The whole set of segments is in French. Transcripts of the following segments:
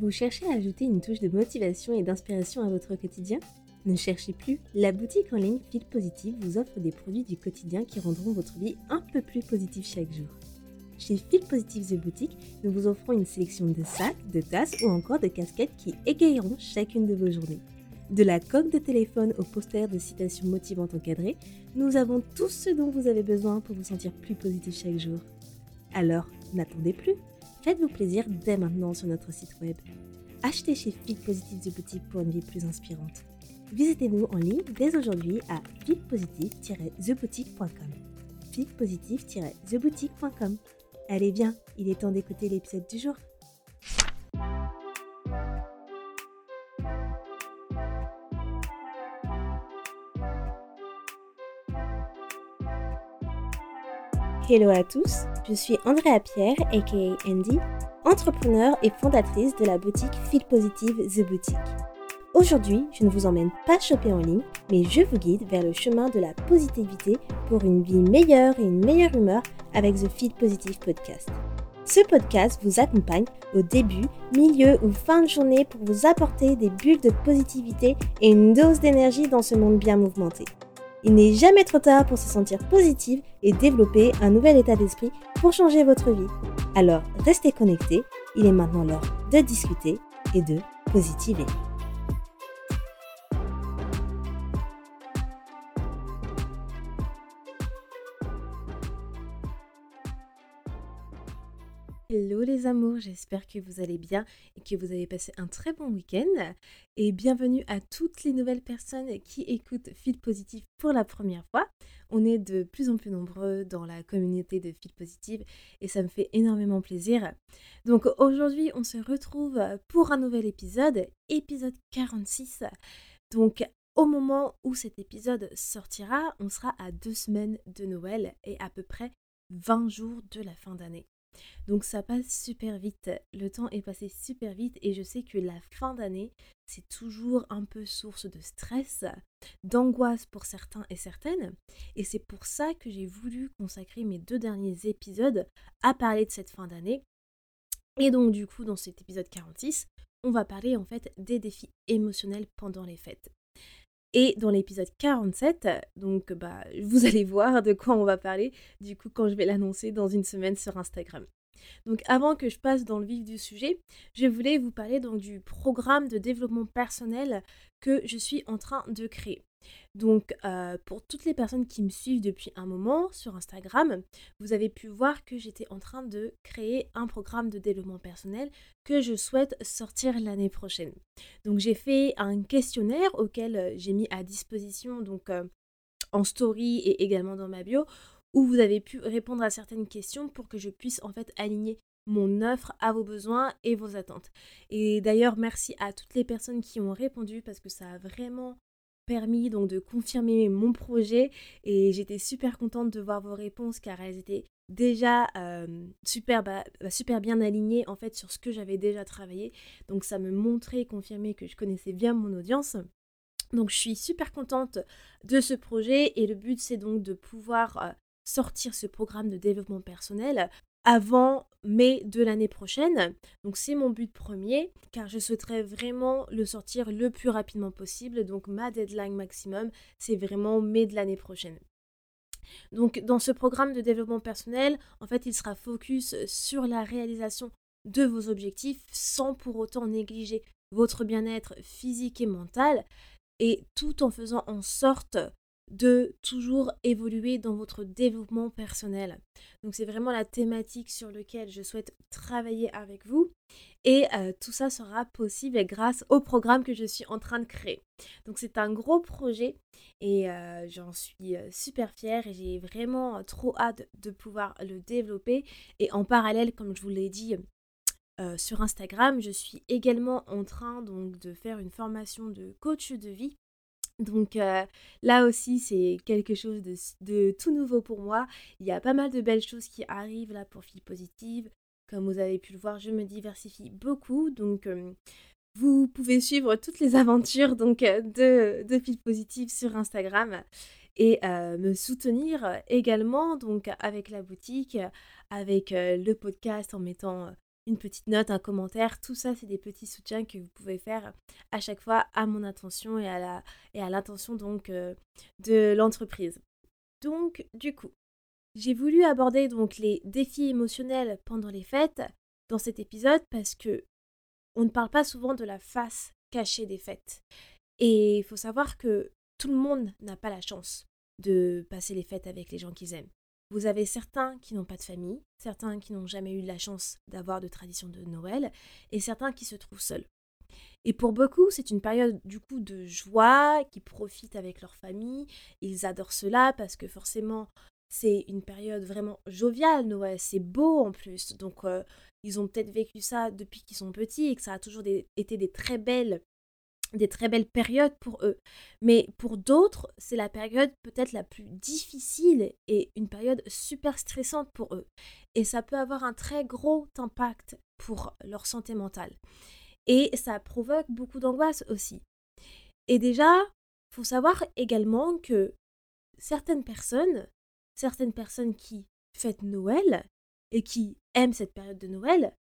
Vous cherchez à ajouter une touche de motivation et d'inspiration à votre quotidien? Ne cherchez plus, la boutique en ligne Fil Positive vous offre des produits du quotidien qui rendront votre vie un peu plus positive chaque jour. Chez Fil Positive The Boutique, nous vous offrons une sélection de sacs, de tasses ou encore de casquettes qui égayeront chacune de vos journées. De la coque de téléphone au poster de citations motivantes encadrées, nous avons tout ce dont vous avez besoin pour vous sentir plus positif chaque jour. Alors, n'attendez plus Faites-vous plaisir dès maintenant sur notre site web. Achetez chez Fit Positive The Boutique pour une vie plus inspirante. Visitez-nous en ligne dès aujourd'hui à fitpositive-theboutique.com. fitpositive-theboutique.com. Allez bien, il est temps d'écouter l'épisode du jour. Hello à tous, je suis Andrea Pierre, aka Andy, entrepreneur et fondatrice de la boutique Feel Positive The Boutique. Aujourd'hui, je ne vous emmène pas choper en ligne, mais je vous guide vers le chemin de la positivité pour une vie meilleure et une meilleure humeur avec The Feel Positive Podcast. Ce podcast vous accompagne au début, milieu ou fin de journée pour vous apporter des bulles de positivité et une dose d'énergie dans ce monde bien mouvementé. Il n'est jamais trop tard pour se sentir positive et développer un nouvel état d'esprit pour changer votre vie. Alors restez connectés, il est maintenant l'heure de discuter et de positiver. Hello les amours, j'espère que vous allez bien et que vous avez passé un très bon week-end. Et bienvenue à toutes les nouvelles personnes qui écoutent Fil Positif pour la première fois. On est de plus en plus nombreux dans la communauté de Fil Positive et ça me fait énormément plaisir. Donc aujourd'hui, on se retrouve pour un nouvel épisode, épisode 46. Donc au moment où cet épisode sortira, on sera à deux semaines de Noël et à peu près 20 jours de la fin d'année. Donc ça passe super vite, le temps est passé super vite et je sais que la fin d'année, c'est toujours un peu source de stress, d'angoisse pour certains et certaines. Et c'est pour ça que j'ai voulu consacrer mes deux derniers épisodes à parler de cette fin d'année. Et donc du coup, dans cet épisode 46, on va parler en fait des défis émotionnels pendant les fêtes. Et dans l'épisode 47, donc bah, vous allez voir de quoi on va parler du coup quand je vais l'annoncer dans une semaine sur Instagram. Donc avant que je passe dans le vif du sujet, je voulais vous parler donc du programme de développement personnel que je suis en train de créer. Donc, euh, pour toutes les personnes qui me suivent depuis un moment sur Instagram, vous avez pu voir que j'étais en train de créer un programme de développement personnel que je souhaite sortir l'année prochaine. Donc, j'ai fait un questionnaire auquel euh, j'ai mis à disposition donc euh, en story et également dans ma bio où vous avez pu répondre à certaines questions pour que je puisse en fait aligner mon offre à vos besoins et vos attentes. Et d'ailleurs, merci à toutes les personnes qui ont répondu parce que ça a vraiment permis donc de confirmer mon projet. Et j'étais super contente de voir vos réponses car elles étaient déjà euh, super, bah, super bien alignées en fait sur ce que j'avais déjà travaillé. Donc ça me montrait et confirmait que je connaissais bien mon audience. Donc je suis super contente de ce projet. Et le but c'est donc de pouvoir euh, sortir ce programme de développement personnel avant mai de l'année prochaine. Donc c'est mon but premier car je souhaiterais vraiment le sortir le plus rapidement possible. Donc ma deadline maximum, c'est vraiment mai de l'année prochaine. Donc dans ce programme de développement personnel, en fait, il sera focus sur la réalisation de vos objectifs sans pour autant négliger votre bien-être physique et mental et tout en faisant en sorte de toujours évoluer dans votre développement personnel. Donc c'est vraiment la thématique sur laquelle je souhaite travailler avec vous et euh, tout ça sera possible grâce au programme que je suis en train de créer. Donc c'est un gros projet et euh, j'en suis euh, super fière et j'ai vraiment trop hâte de pouvoir le développer et en parallèle comme je vous l'ai dit sur Instagram, je suis également en train donc de faire une formation de coach de vie donc euh, là aussi, c'est quelque chose de, tout nouveau pour moi. Il y a pas mal de belles choses qui arrivent là pour Fil Positive. Comme vous avez pu le voir, je me diversifie beaucoup. Donc euh, vous pouvez suivre toutes les aventures donc, euh, de, de Fil Positive sur Instagram et me soutenir également donc avec la boutique, avec le podcast en mettant une petite note, un commentaire. Tout ça, c'est des petits soutiens que vous pouvez faire à chaque fois à mon intention et à l'intention donc euh, de l'entreprise. Donc, du coup, j'ai voulu aborder donc les défis émotionnels pendant les fêtes dans cet épisode parce que on ne parle pas souvent de la face cachée des fêtes. Et il faut savoir que tout le monde n'a pas la chance de passer les fêtes avec les gens qu'ils aiment. Vous avez certains qui n'ont pas de famille, certains qui n'ont jamais eu la chance d'avoir de tradition de Noël, et certains qui se trouvent seuls. Et pour beaucoup, c'est une période du coup de joie, qui profitent avec leur famille. Ils adorent cela parce que forcément, c'est une période vraiment joviale, Noël. C'est beau en plus. Donc, euh, ils ont peut-être vécu ça depuis qu'ils sont petits et que ça a toujours été des très belles des très belles périodes pour eux. Mais pour d'autres, c'est la période peut-être la plus difficile et une période super stressante pour eux. Et ça peut avoir un très gros impact pour leur santé mentale. Et ça provoque beaucoup d'angoisse aussi. Et déjà, faut savoir également que certaines personnes, certaines personnes qui fêtent Noël et qui aiment cette période de Noël,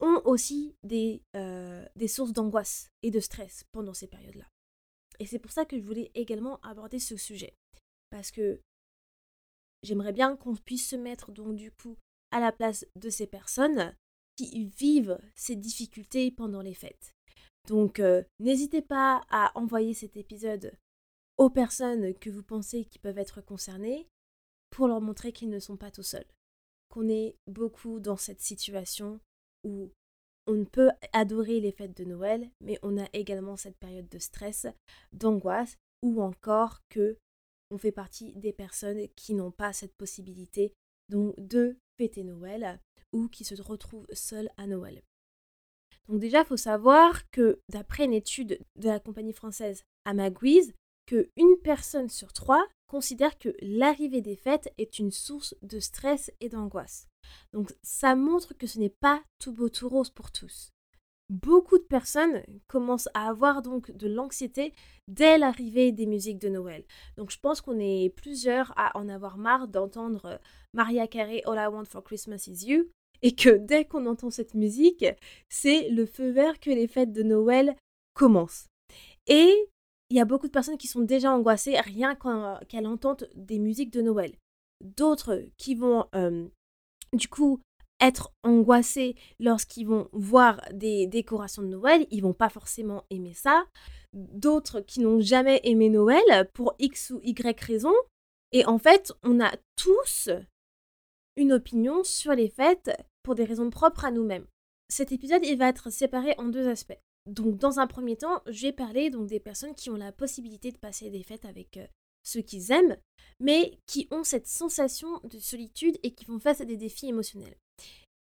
ont aussi des, euh, des sources d'angoisse et de stress pendant ces périodes-là. Et c'est pour ça que je voulais également aborder ce sujet. Parce que j'aimerais bien qu'on puisse se mettre donc du coup à la place de ces personnes qui vivent ces difficultés pendant les fêtes. Donc euh, n'hésitez pas à envoyer cet épisode aux personnes que vous pensez qui peuvent être concernées pour leur montrer qu'ils ne sont pas tout seuls. Qu'on est beaucoup dans cette situation où on peut adorer les fêtes de Noël, mais on a également cette période de stress, d'angoisse, ou encore que on fait partie des personnes qui n'ont pas cette possibilité donc de fêter Noël ou qui se retrouvent seules à Noël. Donc déjà, il faut savoir que d'après une étude de la compagnie française Amagwiz, que une personne sur trois considère que l'arrivée des fêtes est une source de stress et d'angoisse. Donc ça montre que ce n'est pas tout beau tout rose pour tous. Beaucoup de personnes commencent à avoir donc de l'anxiété dès l'arrivée des musiques de Noël. Donc je pense qu'on est plusieurs à en avoir marre d'entendre Maria Carey All I Want for Christmas is You et que dès qu'on entend cette musique, c'est le feu vert que les fêtes de Noël commencent. Et il y a beaucoup de personnes qui sont déjà angoissées rien qu'elles entendent des musiques de Noël. D'autres qui vont euh, du coup être angoissés lorsqu'ils vont voir des décorations de Noël, ils vont pas forcément aimer ça. D'autres qui n'ont jamais aimé Noël pour X ou Y raison. Et en fait, on a tous une opinion sur les fêtes pour des raisons propres à nous-mêmes. Cet épisode, il va être séparé en deux aspects. Donc, dans un premier temps, je vais parler donc des personnes qui ont la possibilité de passer des fêtes avec euh, ceux qu'ils aiment, mais qui ont cette sensation de solitude et qui font face à des défis émotionnels.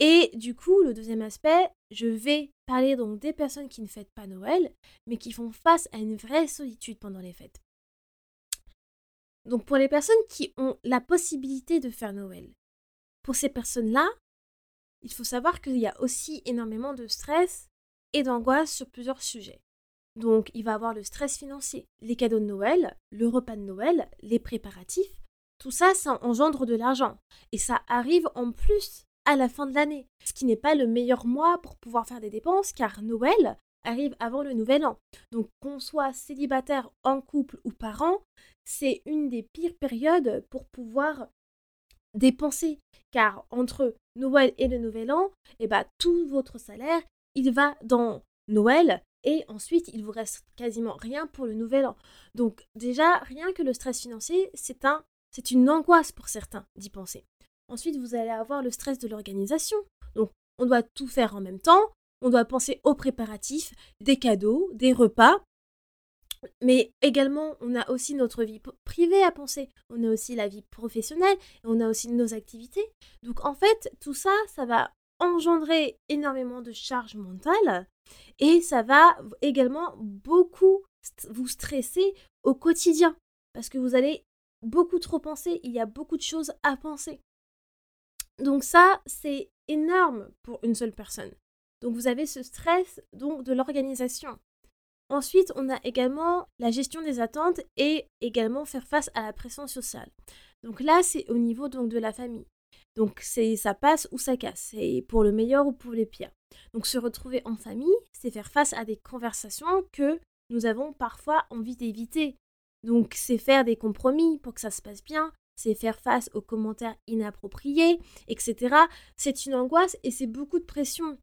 Et du coup, le deuxième aspect, je vais parler donc des personnes qui ne fêtent pas Noël, mais qui font face à une vraie solitude pendant les fêtes. Donc pour les personnes qui ont la possibilité de faire Noël, pour ces personnes-là, il faut savoir qu'il y a aussi énormément de stress et d'angoisse sur plusieurs sujets. Donc il va avoir le stress financier, les cadeaux de Noël, le repas de Noël, les préparatifs. Tout ça, ça engendre de l'argent. Et ça arrive en plus à la fin de l'année. Ce qui n'est pas le meilleur mois pour pouvoir faire des dépenses car Noël arrive avant le nouvel an. Donc qu'on soit célibataire, en couple ou parent, c'est une des pires périodes pour pouvoir dépenser. Car entre Noël et le nouvel an, eh ben, tout votre salaire, il va dans Noël et ensuite il vous reste quasiment rien pour le nouvel an. Donc déjà, rien que le stress financier, c'est un, c'est une angoisse pour certains d'y penser. Ensuite, vous allez avoir le stress de l'organisation. Donc on doit tout faire en même temps, on doit penser aux préparatifs, des cadeaux, des repas. Mais également, on a aussi notre vie privée à penser. On a aussi la vie professionnelle, on a aussi nos activités. Donc en fait, tout ça, ça va engendrer énormément de charge mentale et ça va également beaucoup vous stresser au quotidien parce que vous allez beaucoup trop penser, il y a beaucoup de choses à penser. Donc ça, c'est énorme pour une seule personne. Donc vous avez ce stress donc de l'organisation. Ensuite, on a également la gestion des attentes et également faire face à la pression sociale. Donc là, c'est au niveau donc de la famille. Donc c'est ça passe ou ça casse, c'est pour le meilleur ou pour le pire. Donc se retrouver en famille, c'est faire face à des conversations que nous avons parfois envie d'éviter. Donc c'est faire des compromis pour que ça se passe bien, c'est faire face aux commentaires inappropriés, etc. C'est une angoisse et c'est beaucoup de pression.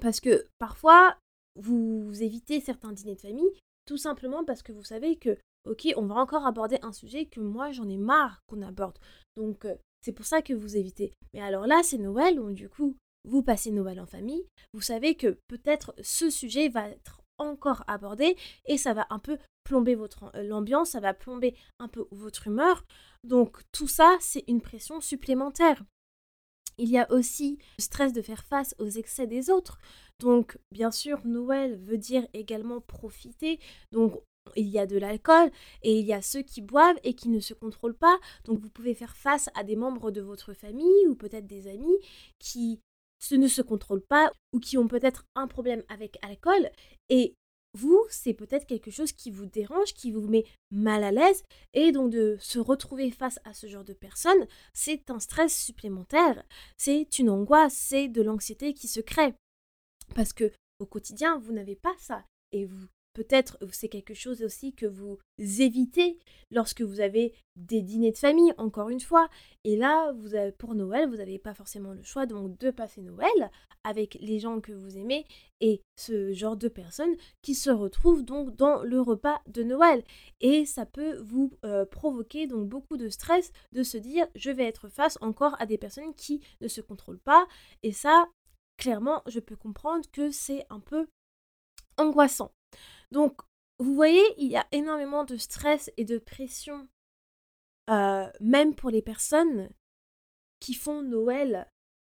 Parce que parfois, vous évitez certains dîners de famille tout simplement parce que vous savez que, ok, on va encore aborder un sujet que moi j'en ai marre qu'on aborde. Donc euh, c'est pour ça que vous évitez. Mais alors là, c'est Noël, donc du coup, vous passez Noël en famille. Vous savez que peut-être ce sujet va être encore abordé et ça va un peu plomber votre euh, l'ambiance, ça va plomber un peu votre humeur. Donc tout ça, c'est une pression supplémentaire. Il y a aussi le stress de faire face aux excès des autres. Donc, bien sûr, Noël veut dire également profiter. Donc, il y a de l'alcool et il y a ceux qui boivent et qui ne se contrôlent pas. Donc, vous pouvez faire face à des membres de votre famille ou peut-être des amis qui ne se contrôlent pas ou qui ont peut-être un problème avec l'alcool. Et vous, c'est peut-être quelque chose qui vous dérange, qui vous met mal à l'aise, et donc de se retrouver face à ce genre de personnes, c'est un stress supplémentaire, c'est une angoisse, c'est de l'anxiété qui se crée. Parce que au quotidien, vous n'avez pas ça, et vous Peut-être c'est quelque chose aussi que vous évitez lorsque vous avez des dîners de famille, encore une fois. Et là, vous avez, pour Noël, vous n'avez pas forcément le choix donc de passer Noël avec les gens que vous aimez et ce genre de personnes qui se retrouvent donc dans le repas de Noël. Et ça peut vous euh, provoquer donc beaucoup de stress de se dire je vais être face encore à des personnes qui ne se contrôlent pas. Et ça, clairement, je peux comprendre que c'est un peu angoissant. Donc, vous voyez, il y a énormément de stress et de pression, euh, même pour les personnes qui font Noël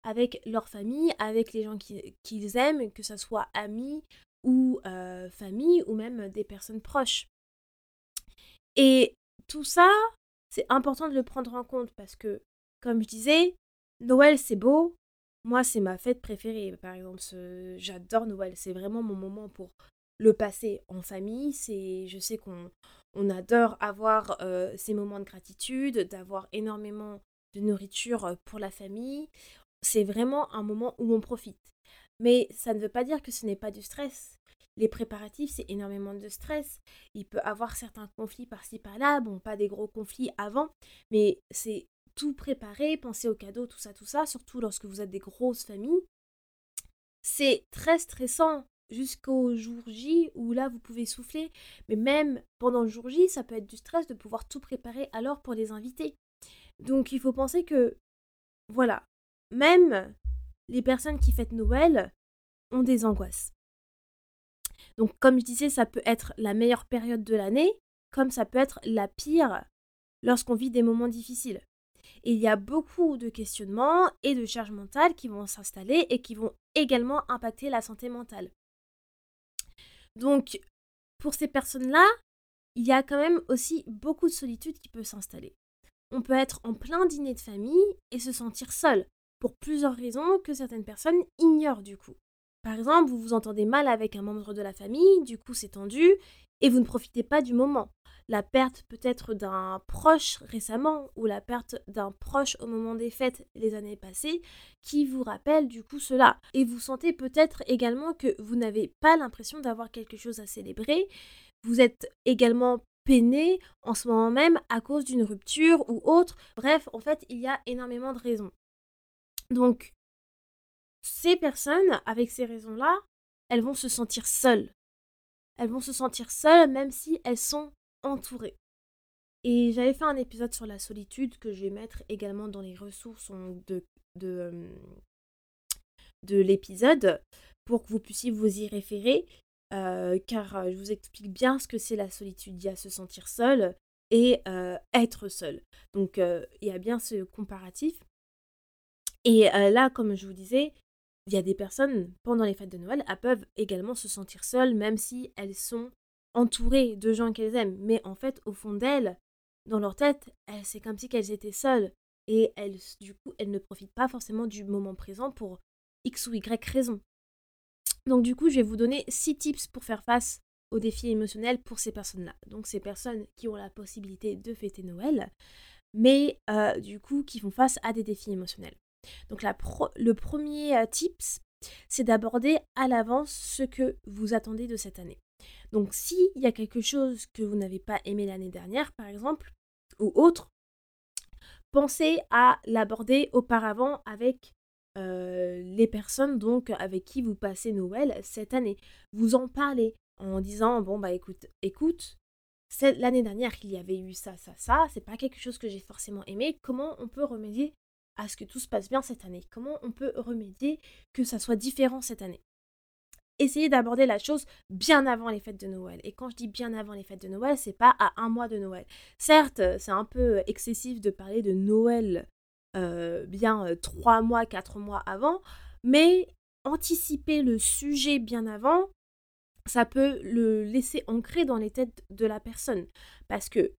avec leur famille, avec les gens qu'ils aiment, que ce soit amis ou euh, famille ou même des personnes proches. Et tout ça, c'est important de le prendre en compte parce que, comme je disais, Noël c'est beau. Moi, c'est ma fête préférée. Par exemple, j'adore Noël. C'est vraiment mon moment pour le passer en famille. C'est, je sais qu'on on adore avoir euh, ces moments de gratitude, d'avoir énormément de nourriture euh, pour la famille. C'est vraiment un moment où on profite. Mais ça ne veut pas dire que ce n'est pas du stress. Les préparatifs, c'est énormément de stress. Il peut avoir certains conflits par-ci par-là, bon, pas des gros conflits avant, mais c'est tout préparer, penser aux cadeaux, tout ça, tout ça, surtout lorsque vous êtes des grosses familles. C'est très stressant jusqu'au jour J où là vous pouvez souffler. Mais même pendant le jour J, ça peut être du stress de pouvoir tout préparer alors pour les invités. Donc il faut penser que, voilà, même les personnes qui fêtent Noël ont des angoisses. Donc comme je disais, ça peut être la meilleure période de l'année, comme ça peut être la pire lorsqu'on vit des moments difficiles. Et il y a beaucoup de questionnements et de charges mentales qui vont s'installer et qui vont également impacter la santé mentale. Donc, pour ces personnes-là, il y a quand même aussi beaucoup de solitude qui peut s'installer. On peut être en plein dîner de famille et se sentir seul, pour plusieurs raisons que certaines personnes ignorent du coup. Par exemple, vous vous entendez mal avec un membre de la famille, du coup c'est tendu, et vous ne profitez pas du moment la perte peut-être d'un proche récemment ou la perte d'un proche au moment des fêtes les années passées qui vous rappelle du coup cela. Et vous sentez peut-être également que vous n'avez pas l'impression d'avoir quelque chose à célébrer. Vous êtes également peiné en ce moment même à cause d'une rupture ou autre. Bref, en fait, il y a énormément de raisons. Donc, ces personnes, avec ces raisons-là, elles vont se sentir seules. Elles vont se sentir seules même si elles sont entouré. Et j'avais fait un épisode sur la solitude que je vais mettre également dans les ressources de, de, de l'épisode pour que vous puissiez vous y référer. Euh, car euh, je vous explique bien ce que c'est la solitude. Il y a se sentir seul et euh, être seul. Donc il y a bien ce comparatif. Et là, comme je vous disais, il y a des personnes pendant les fêtes de Noël, elles peuvent également se sentir seules, même si elles sont entourées de gens qu'elles aiment, mais en fait, au fond d'elles, dans leur tête, c'est comme si elles étaient seules. Et elles, du coup, elles ne profitent pas forcément du moment présent pour X ou Y raison. Donc du coup, je vais vous donner six tips pour faire face aux défis émotionnels pour ces personnes-là. Donc ces personnes qui ont la possibilité de fêter Noël, mais du coup qui font face à des défis émotionnels. Donc le premier tips, c'est d'aborder à l'avance ce que vous attendez de cette année. Donc s'il y a quelque chose que vous n'avez pas aimé l'année dernière, par exemple, ou autre, pensez à l'aborder auparavant avec les personnes donc avec qui vous passez Noël cette année. Vous en parlez en disant bon bah écoute, écoute, l'année dernière il y avait eu ça, ça, ça, c'est pas quelque chose que j'ai forcément aimé. Comment on peut remédier à ce que tout se passe bien cette année? Comment on peut remédier que ça soit différent cette année? Essayez d'aborder la chose bien avant les fêtes de Noël. Et quand je dis bien avant les fêtes de Noël, c'est pas à un mois de Noël. Certes, c'est un peu excessif de parler de Noël euh, bien euh, trois mois, quatre mois avant, mais anticiper le sujet bien avant, ça peut le laisser ancré dans les têtes de la personne. Parce que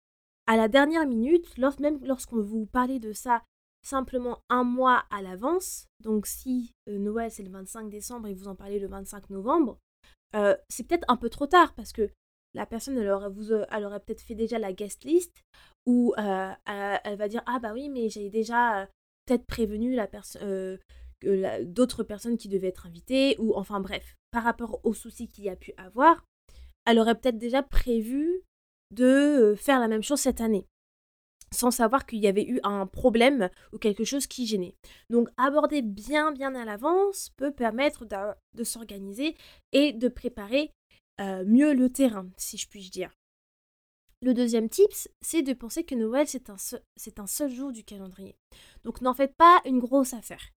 à la dernière minute, même lorsqu'on vous parlez de ça simplement un mois à l'avance. Donc si euh, Noël c'est le 25 décembre et vous en parlez le 25 novembre, euh, c'est peut-être un peu trop tard parce que la personne elle aurait, vous, euh, aurait peut-être fait déjà la guest list ou elle, va dire ah bah oui mais j'ai déjà peut-être prévenu d'autres personnes qui devaient être invitées ou enfin bref par rapport aux soucis qu'il y a pu avoir, elle aurait peut-être déjà prévu de faire la même chose cette année sans savoir qu'il y avait eu un problème ou quelque chose qui gênait. Donc aborder bien bien à l'avance peut permettre de, s'organiser et de préparer euh, mieux le terrain, si je puis dire. Le deuxième tips, c'est de penser que Noël, c'est un, c'est un seul jour du calendrier. Donc n'en faites pas une grosse affaire.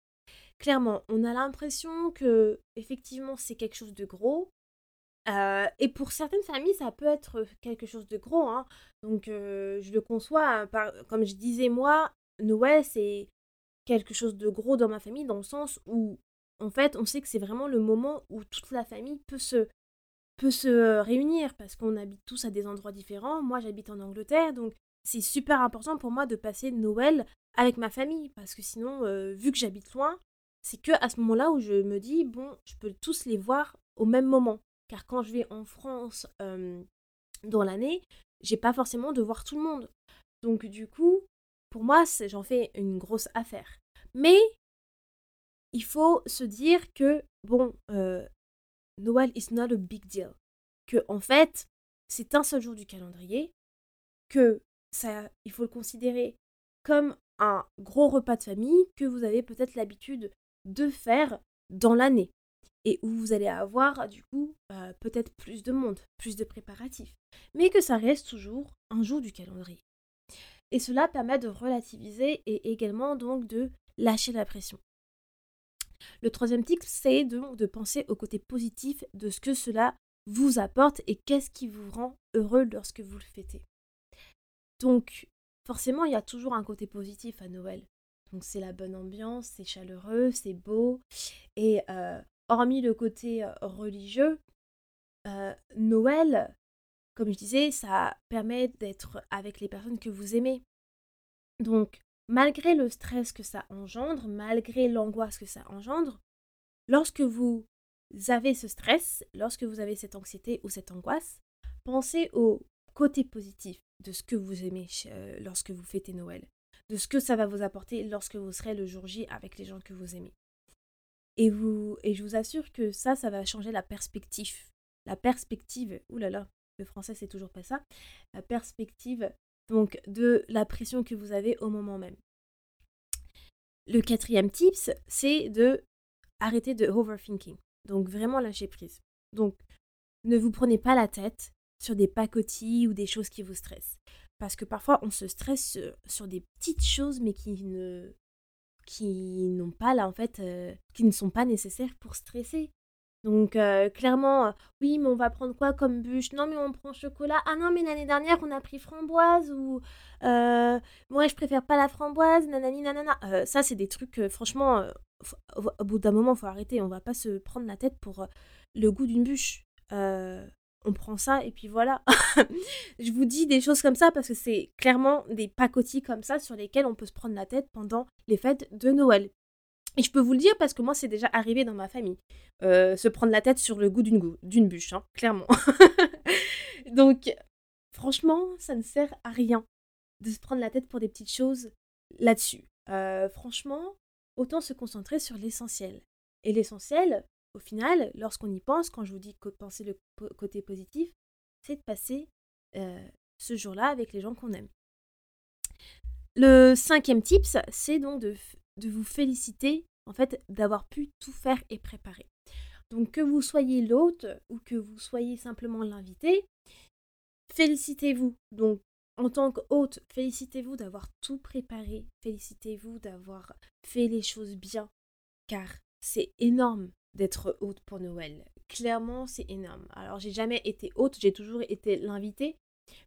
Clairement, on a l'impression que effectivement c'est quelque chose de gros, euh, et pour certaines familles, ça peut être quelque chose de gros. Hein. Donc, euh, je le conçois. Hein, comme je disais, moi, Noël, c'est quelque chose de gros dans ma famille, dans le sens où, en fait, on sait que c'est vraiment le moment où toute la famille peut se, peut se réunir, parce qu'on habite tous à des endroits différents. Moi, j'habite en Angleterre, donc c'est super important pour moi de passer Noël avec ma famille, parce que sinon, euh, vu que j'habite loin, c'est que à ce moment-là où je me dis, bon, je peux tous les voir au même moment. Car quand je vais en France dans l'année, j'ai pas forcément de voir tout le monde. Donc du coup, pour moi, j'en fais une grosse affaire. Mais il faut se dire que, bon, Noël is not a big deal. Que en fait, c'est un seul jour du calendrier, que ça, il faut le considérer comme un gros repas de famille que vous avez peut-être l'habitude de faire dans l'année et où vous allez avoir du coup bah, peut-être plus de monde, plus de préparatifs, mais que ça reste toujours un jour du calendrier. Et cela permet de relativiser et également donc de lâcher la pression. Le troisième tip, c'est de penser au côté positif de ce que cela vous apporte et qu'est-ce qui vous rend heureux lorsque vous le fêtez. Donc, forcément, il y a toujours un côté positif à Noël. Donc, c'est la bonne ambiance, c'est chaleureux, c'est beau. Et euh, hormis le côté religieux, Noël, comme je disais, ça permet d'être avec les personnes que vous aimez. Donc, malgré le stress que ça engendre, malgré l'angoisse que ça engendre, lorsque vous avez ce stress, lorsque vous avez cette anxiété ou cette angoisse, pensez au côté positif de ce que vous aimez lorsque vous fêtez Noël, de ce que ça va vous apporter lorsque vous serez le jour J avec les gens que vous aimez. Et, vous, et je vous assure que ça, ça va changer la perspective. La perspective, oulala, le français c'est toujours pas ça. La perspective donc de la pression que vous avez au moment même. Le quatrième tips, c'est de arrêter de overthinking. Donc vraiment lâcher prise. Donc ne vous prenez pas la tête sur des pacotilles ou des choses qui vous stressent. Parce que parfois on se stresse sur des petites choses mais qui ne qui n'ont pas là en fait, euh, qui ne sont pas nécessaires pour stresser. Donc euh, clairement, euh, oui, mais on va prendre quoi comme bûche? Non, mais on prend chocolat. Ah non, mais l'année dernière, on a pris framboise ou moi, je préfère pas la framboise. Nanani, nanana. ça, c'est des trucs, franchement, au bout d'un moment, faut arrêter. On va pas se prendre la tête pour le goût d'une bûche on prend ça et puis voilà. je vous dis des choses comme ça parce que c'est clairement des pacotis comme ça sur lesquels on peut se prendre la tête pendant les fêtes de Noël. Et je peux vous le dire parce que moi, c'est déjà arrivé dans ma famille. Euh, se prendre la tête sur le goût d'une, bûche, hein, clairement. Donc, franchement, ça ne sert à rien. de se prendre la tête pour des petites choses là-dessus. franchement, autant se concentrer sur l'essentiel. Et l'essentiel, au final, lorsqu'on y pense, quand je vous dis penser le côté positif, c'est de passer ce jour-là avec les gens qu'on aime. Le cinquième tips, c'est donc de, de, vous féliciter en fait d'avoir pu tout faire et préparer. Donc que vous soyez l'hôte ou que vous soyez simplement l'invité, félicitez-vous. Donc en tant qu'hôte, félicitez-vous d'avoir tout préparé, félicitez-vous d'avoir fait les choses bien, car c'est énorme d'être hôte pour Noël. Clairement, c'est énorme. Alors, j'ai jamais été hôte, j'ai toujours été l'invité,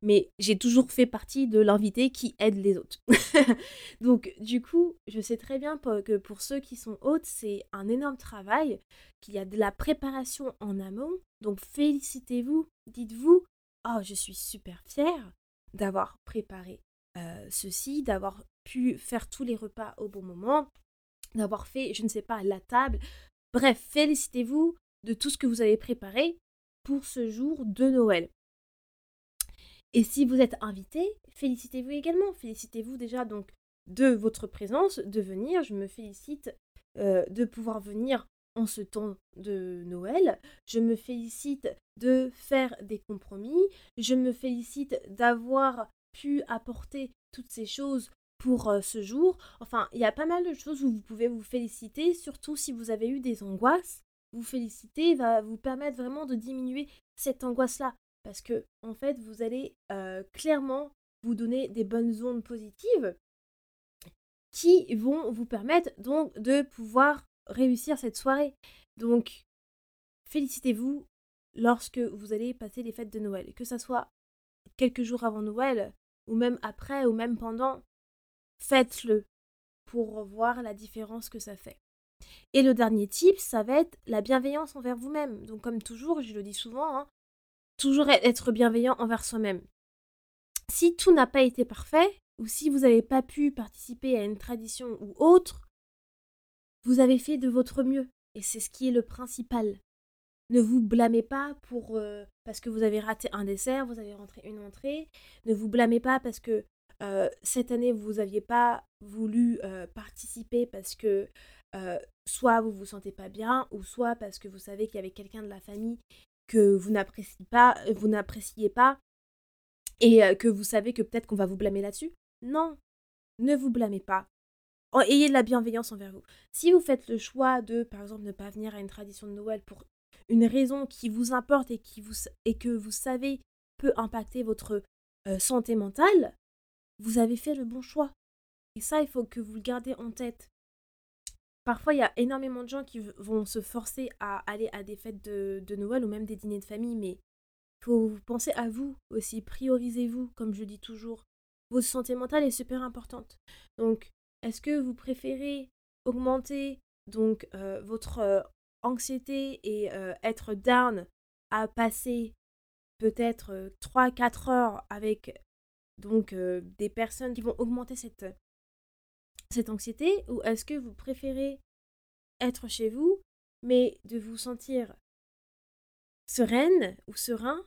mais j'ai toujours fait partie de l'invité qui aide les autres. Donc, du coup, je sais très bien que pour ceux qui sont hôtes, c'est un énorme travail, qu'il y a de la préparation en amont. Donc, félicitez-vous, dites-vous, oh, je suis super fière d'avoir préparé euh, ceci, d'avoir pu faire tous les repas au bon moment, d'avoir fait, je ne sais pas, la table. Bref, félicitez-vous de tout ce que vous avez préparé pour ce jour de Noël. Et si vous êtes invité, félicitez-vous également. Félicitez-vous déjà donc de votre présence, de venir. Je me félicite euh, de pouvoir venir en ce temps de Noël. Je me félicite de faire des compromis. Je me félicite d'avoir pu apporter toutes ces choses pour euh, ce jour. Enfin, il y a pas mal de choses où vous pouvez vous féliciter, surtout si vous avez eu des angoisses. Vous féliciter va vous permettre vraiment de diminuer cette angoisse-là. Parce que, en fait, vous allez euh, clairement vous donner des bonnes ondes positives qui vont vous permettre donc de pouvoir réussir cette soirée. Donc, félicitez-vous lorsque vous allez passer les fêtes de Noël. Que ce soit quelques jours avant Noël, ou même après, ou même pendant, faites-le pour voir la différence que ça fait. Et le dernier tip, ça va être la bienveillance envers vous-même. Donc comme toujours, je le dis souvent, hein, toujours être bienveillant envers soi-même. Si tout n'a pas été parfait, ou si vous n'avez pas pu participer à une tradition ou autre, vous avez fait de votre mieux. Et c'est ce qui est le principal. Ne vous blâmez pas euh, parce que vous avez raté un dessert, vous avez rentré une entrée. Ne vous blâmez pas parce que euh, cette année vous n'aviez pas voulu euh, participer parce que soit vous vous sentez pas bien ou soit parce que vous savez qu'il y avait quelqu'un de la famille que vous n'appréciez pas, vous n'appréciez pas et que vous savez que peut-être qu'on va vous blâmer là-dessus. Non, ne vous blâmez pas ayez de la bienveillance envers vous. Si vous faites le choix de, par exemple, ne pas venir à une tradition de Noël pour une raison qui vous importe et, qui vous, et que vous savez peut impacter votre euh, santé mentale, vous avez fait le bon choix. Et ça, il faut que vous le gardez en tête. Parfois, il y a énormément de gens qui vont se forcer à aller à des fêtes de, Noël ou même des dîners de famille, mais il faut penser à vous aussi, priorisez-vous, comme je dis toujours. Votre santé mentale est super importante. Donc, est-ce que vous préférez augmenter donc euh, votre euh, anxiété et euh, être down à passer peut-être 3-4 heures avec donc des personnes qui vont augmenter cette, cette anxiété ou est-ce que vous préférez être chez vous mais de vous sentir sereine ou serein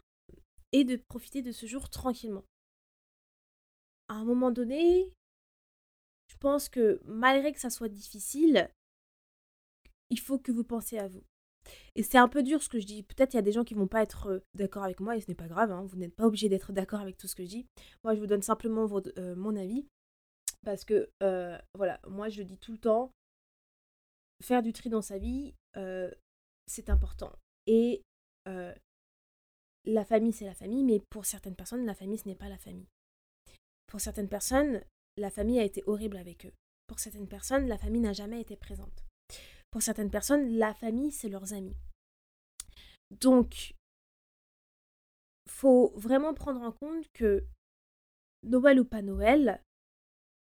et de profiter de ce jour tranquillement? À un moment donné, je pense que malgré que ça soit difficile, il faut que vous pensiez à vous. Et c'est un peu dur ce que je dis. Peut-être il y a des gens qui vont pas être euh, d'accord avec moi et ce n'est pas grave. Hein. Vous n'êtes pas obligé d'être d'accord avec tout ce que je dis. Moi, je vous donne simplement euh, mon avis parce que euh, voilà, moi je dis tout le temps, faire du tri dans sa vie, c'est important. Et la famille, c'est la famille, mais pour certaines personnes, la famille, ce n'est pas la famille. Pour certaines personnes, la famille a été horrible avec eux. Pour certaines personnes, la famille n'a jamais été présente. Pour certaines personnes, la famille, c'est leurs amis. Donc, faut vraiment prendre en compte que Noël ou pas Noël,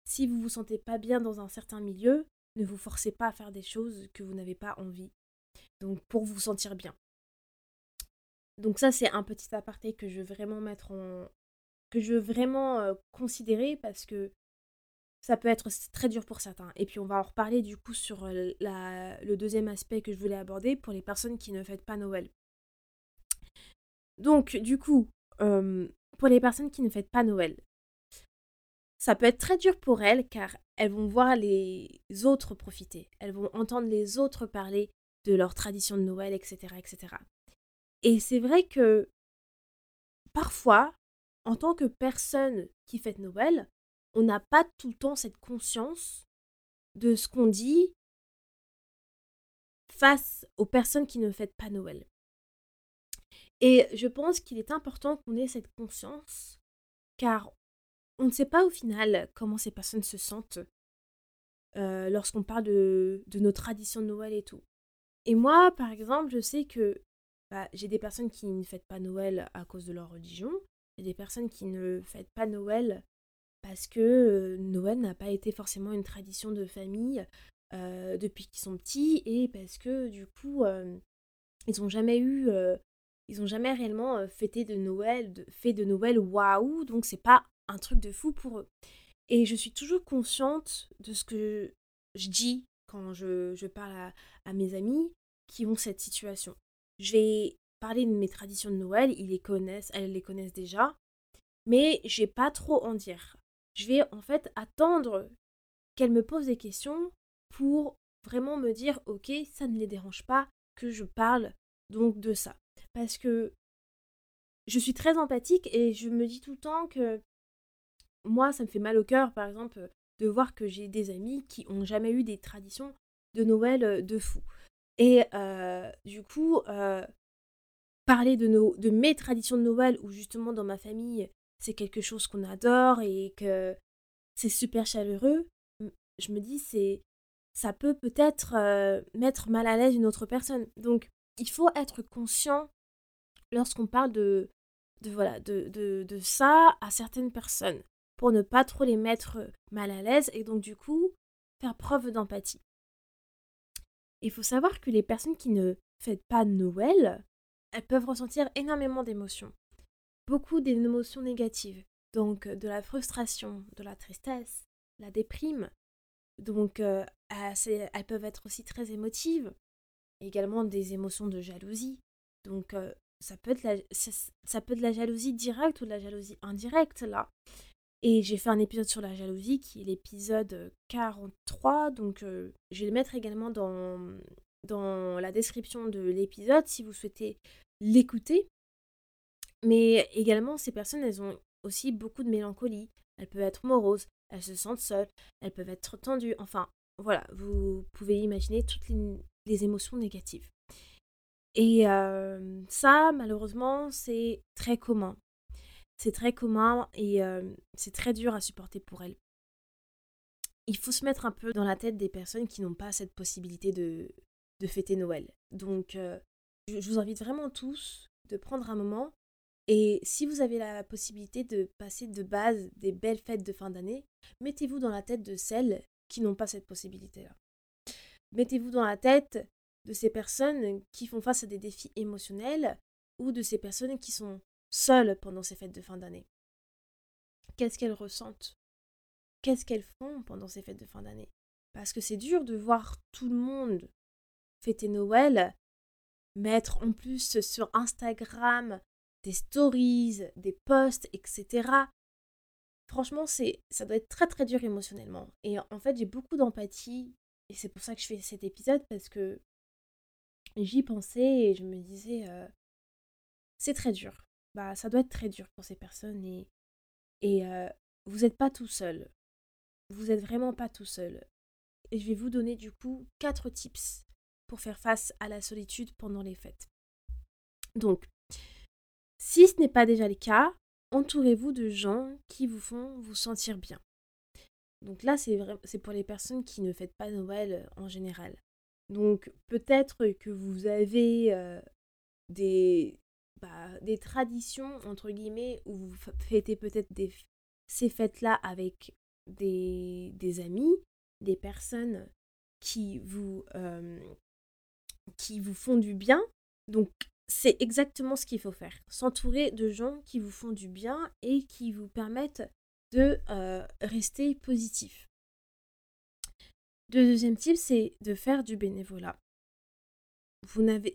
si vous vous sentez pas bien dans un certain milieu, ne vous forcez pas à faire des choses que vous n'avez pas envie. Donc, pour vous sentir bien. Donc ça, c'est un petit aparté que je veux vraiment mettre en... que je veux vraiment euh, considérer parce que ça peut être très dur pour certains. Et puis on va en reparler du coup sur euh, le deuxième aspect que je voulais aborder pour les personnes qui ne fêtent pas Noël. Donc du coup, pour les personnes qui ne fêtent pas Noël, ça peut être très dur pour elles car elles vont voir les autres profiter, elles vont entendre les autres parler de leur tradition de Noël, etc. etc. Et c'est vrai que parfois, en tant que personne qui fête Noël, on n'a pas tout le temps cette conscience de ce qu'on dit face aux personnes qui ne fêtent pas Noël. Et je pense qu'il est important qu'on ait cette conscience, car on ne sait pas au final comment ces personnes se sentent euh, lorsqu'on parle de, nos traditions de Noël et tout. Et moi, par exemple, je sais que bah, j'ai des personnes qui ne fêtent pas Noël à cause de leur religion, j'ai des personnes qui ne fêtent pas Noël parce que Noël n'a pas été forcément une tradition de famille depuis qu'ils sont petits et parce que du coup, ils n'ont jamais eu ils ont jamais réellement fêté de Noël, fait de Noël waouh, donc c'est pas un truc de fou pour eux. Et je suis toujours consciente de ce que je dis quand je, parle à, mes amis qui ont cette situation. Je vais parler de mes traditions de Noël, ils les connaissent, elles les connaissent déjà, mais je vais pas trop en dire. Je vais en fait attendre qu'elles me posent des questions pour vraiment me dire ok, ça ne les dérange pas que je parle donc de ça. Parce que je suis très empathique et je me dis tout le temps que moi, ça me fait mal au cœur, par exemple, de voir que j'ai des amis qui ont jamais eu des traditions de Noël euh, de fou. Et euh, du coup, euh, parler de, nos, de mes traditions de Noël, où justement dans ma famille, c'est quelque chose qu'on adore et que c'est super chaleureux, je me dis, c'est ça peut peut-être mettre mal à l'aise une autre personne. Donc, il faut être conscient lorsqu'on parle de, de, voilà, de, de, de ça à certaines personnes pour ne pas trop les mettre mal à l'aise et donc du coup faire preuve d'empathie. Il faut savoir que les personnes qui ne fêtent pas Noël, elles peuvent ressentir énormément d'émotions. Beaucoup d'émotions négatives. Donc de la frustration, de la tristesse, la déprime. Donc euh, elles peuvent être aussi très émotives. Également des émotions de jalousie. Donc euh, ça, peut être ça peut de la jalousie directe ou de la jalousie indirecte là. Et j'ai fait un épisode sur la jalousie qui est l'épisode 43. Donc je vais le mettre également dans, dans la description de l'épisode si vous souhaitez l'écouter. Mais également, ces personnes, elles ont aussi beaucoup de mélancolie. Elles peuvent être moroses, elles se sentent seules, elles peuvent être tendues. Enfin, voilà, vous pouvez imaginer toutes les, émotions négatives. Et ça, malheureusement, c'est très commun c'est très commun et c'est très dur à supporter pour elles. Il faut se mettre un peu dans la tête des personnes qui n'ont pas cette possibilité de, de fêter Noël. Donc, je vous invite vraiment tous de prendre un moment et si vous avez la possibilité de passer de base des belles fêtes de fin d'année, mettez-vous dans la tête de celles qui n'ont pas cette possibilité-là. Mettez-vous dans la tête de ces personnes qui font face à des défis émotionnels ou de ces personnes qui sont seules pendant ces fêtes de fin d'année. Qu'est-ce qu'elles ressentent? Qu'est-ce qu'elles font pendant ces fêtes de fin d'année? Parce que c'est dur de voir tout le monde fêter Noël, mettre en plus sur Instagram des stories, des posts, etc. Franchement, c'est ça doit être très très dur émotionnellement. Et en fait, j'ai beaucoup d'empathie et c'est pour ça que je fais cet épisode parce que j'y pensais et je me disais euh, c'est très dur bah, ça doit être très dur pour ces personnes et, et vous n'êtes pas tout seul. Vous n'êtes vraiment pas tout seul. Et je vais vous donner du coup quatre tips pour faire face à la solitude pendant les fêtes. Donc, si ce n'est pas déjà le cas, entourez-vous de gens qui vous font vous sentir bien. Donc là, c'est pour les personnes qui ne fêtent pas Noël en général. Donc peut-être que vous avez des, bah, des traditions, entre guillemets, où vous fêtez peut-être ces fêtes-là avec des, des, amis, des personnes qui vous, euh, qui vous font du bien. Donc, c'est exactement ce qu'il faut faire. S'entourer de gens qui vous font du bien et qui vous permettent de euh, rester positif. Le deuxième type, c'est de faire du bénévolat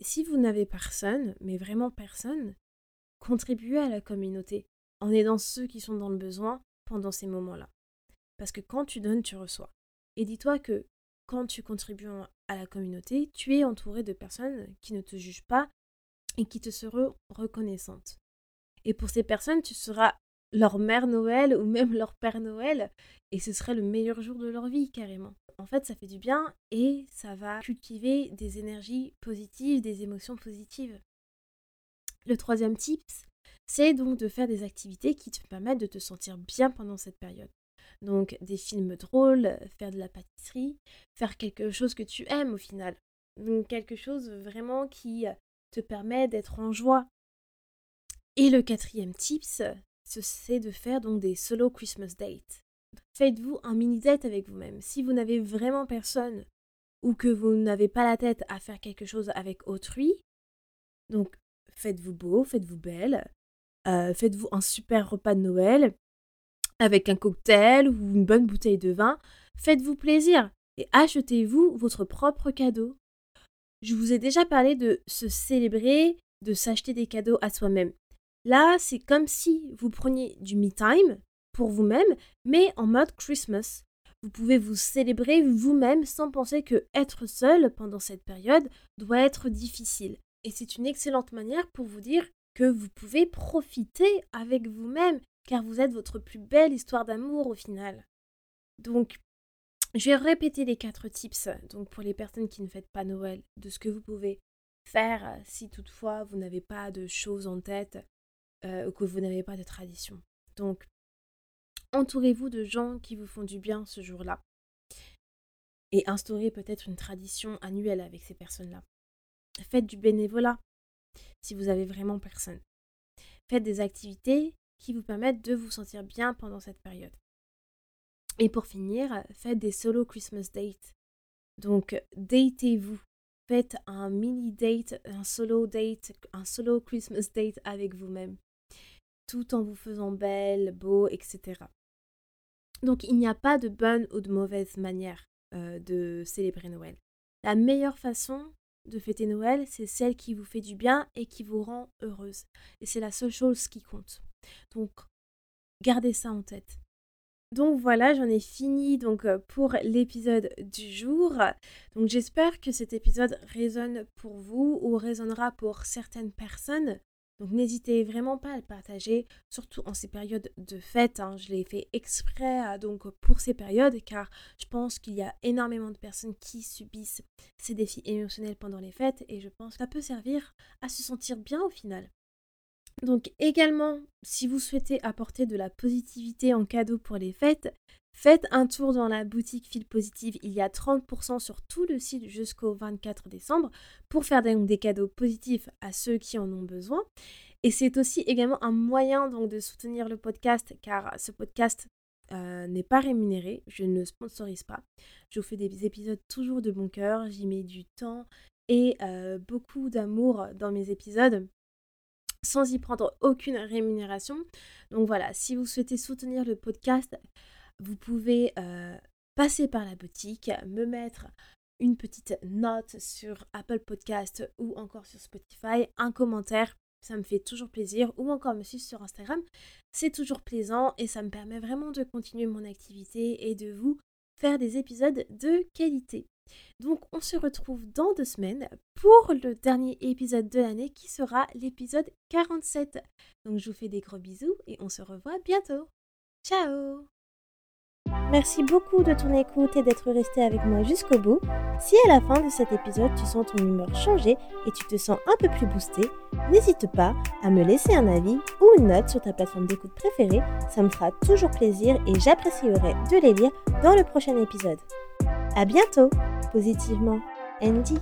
si vous n'avez personne, mais vraiment personne, contribuez à la communauté en aidant ceux qui sont dans le besoin pendant ces moments-là. Parce que quand tu donnes, tu reçois. Et dis-toi que quand tu contribues à la communauté, tu es entouré de personnes qui ne te jugent pas et qui te seront reconnaissantes. Et pour ces personnes, tu seras leur mère Noël ou même leur père Noël et ce serait le meilleur jour de leur vie carrément. En fait, ça fait du bien et ça va cultiver des énergies positives, des émotions positives. Le troisième tips, c'est donc de faire des activités qui te permettent de te sentir bien pendant cette période. Donc des films drôles, faire de la pâtisserie, faire quelque chose que tu aimes au final. Donc quelque chose vraiment qui te permet d'être en joie. Et le quatrième tips, c'est de faire donc des solo Christmas dates. Faites-vous un mini date avec vous-même. Si vous n'avez vraiment personne ou que vous n'avez pas la tête à faire quelque chose avec autrui, donc faites-vous beau, faites-vous belle, euh, faites-vous un super repas de Noël avec un cocktail ou une bonne bouteille de vin. Faites-vous plaisir et achetez-vous votre propre cadeau. Je vous ai déjà parlé de se célébrer, de s'acheter des cadeaux à soi-même. Là, c'est comme si vous preniez du me time pour vous-même, mais en mode Christmas. Vous pouvez vous célébrer vous-même sans penser que être seul pendant cette période doit être difficile. Et c'est une excellente manière pour vous dire que vous pouvez profiter avec vous-même, car vous êtes votre plus belle histoire d'amour au final. Donc, je vais répéter les quatre tips, donc pour les personnes qui ne fêtent pas Noël, de ce que vous pouvez faire si toutefois vous n'avez pas de choses en tête euh, ou que vous n'avez pas de tradition. Donc, entourez-vous de gens qui vous font du bien ce jour-là. Et instaurez peut-être une tradition annuelle avec ces personnes-là. Faites du bénévolat si vous avez vraiment personne. Faites des activités qui vous permettent de vous sentir bien pendant cette période. Et pour finir, faites des solo Christmas dates. Donc, datez-vous. Faites un mini date, un solo date, un solo Christmas date avec vous-même. Tout en vous faisant belle, beau, etc. Donc, il n'y a pas de bonne ou de mauvaise manière euh, de célébrer Noël. La meilleure façon, de fêter Noël, c'est celle qui vous fait du bien et qui vous rend heureuse. Et c'est la seule chose qui compte. Donc, gardez ça en tête. Donc voilà, j'en ai fini donc euh, pour l'épisode du jour. Donc j'espère que cet épisode résonne pour vous ou résonnera pour certaines personnes. Donc n'hésitez vraiment pas à le partager, surtout en ces périodes de fête. Hein. Je l'ai fait exprès donc pour ces périodes car je pense qu'il y a énormément de personnes qui subissent ces défis émotionnels pendant les fêtes et je pense que ça peut servir à se sentir bien au final. Donc également, si vous souhaitez apporter de la positivité en cadeau pour les fêtes, faites un tour dans la boutique Fil Positive. Il y a 30% sur tout le site jusqu'au 24 décembre pour faire des cadeaux positifs à ceux qui en ont besoin. Et c'est aussi également un moyen donc de soutenir le podcast car ce podcast euh, n'est pas rémunéré, je ne sponsorise pas. Je vous fais des épisodes toujours de bon cœur, j'y mets du temps et euh, beaucoup d'amour dans mes épisodes sans y prendre aucune rémunération. Donc voilà, si vous souhaitez soutenir le podcast, vous pouvez euh, passer par la boutique, me mettre une petite note sur Apple Podcast ou encore sur Spotify, un commentaire, ça me fait toujours plaisir, ou encore me suivre sur Instagram, c'est toujours plaisant et ça me permet vraiment de continuer mon activité et de vous faire des épisodes de qualité. Donc on se retrouve dans deux semaines pour le dernier épisode de l'année qui sera l'épisode 47. Donc je vous fais des gros bisous et on se revoit bientôt. Ciao Merci beaucoup de ton écoute et d'être resté avec moi jusqu'au bout. Si à la fin de cet épisode tu sens ton humeur changer et tu te sens un peu plus boosté, n'hésite pas à me laisser un avis ou une note sur ta plateforme d'écoute préférée, ça me fera toujours plaisir et j'apprécierai de les lire dans le prochain épisode. À bientôt, positivement, Andy.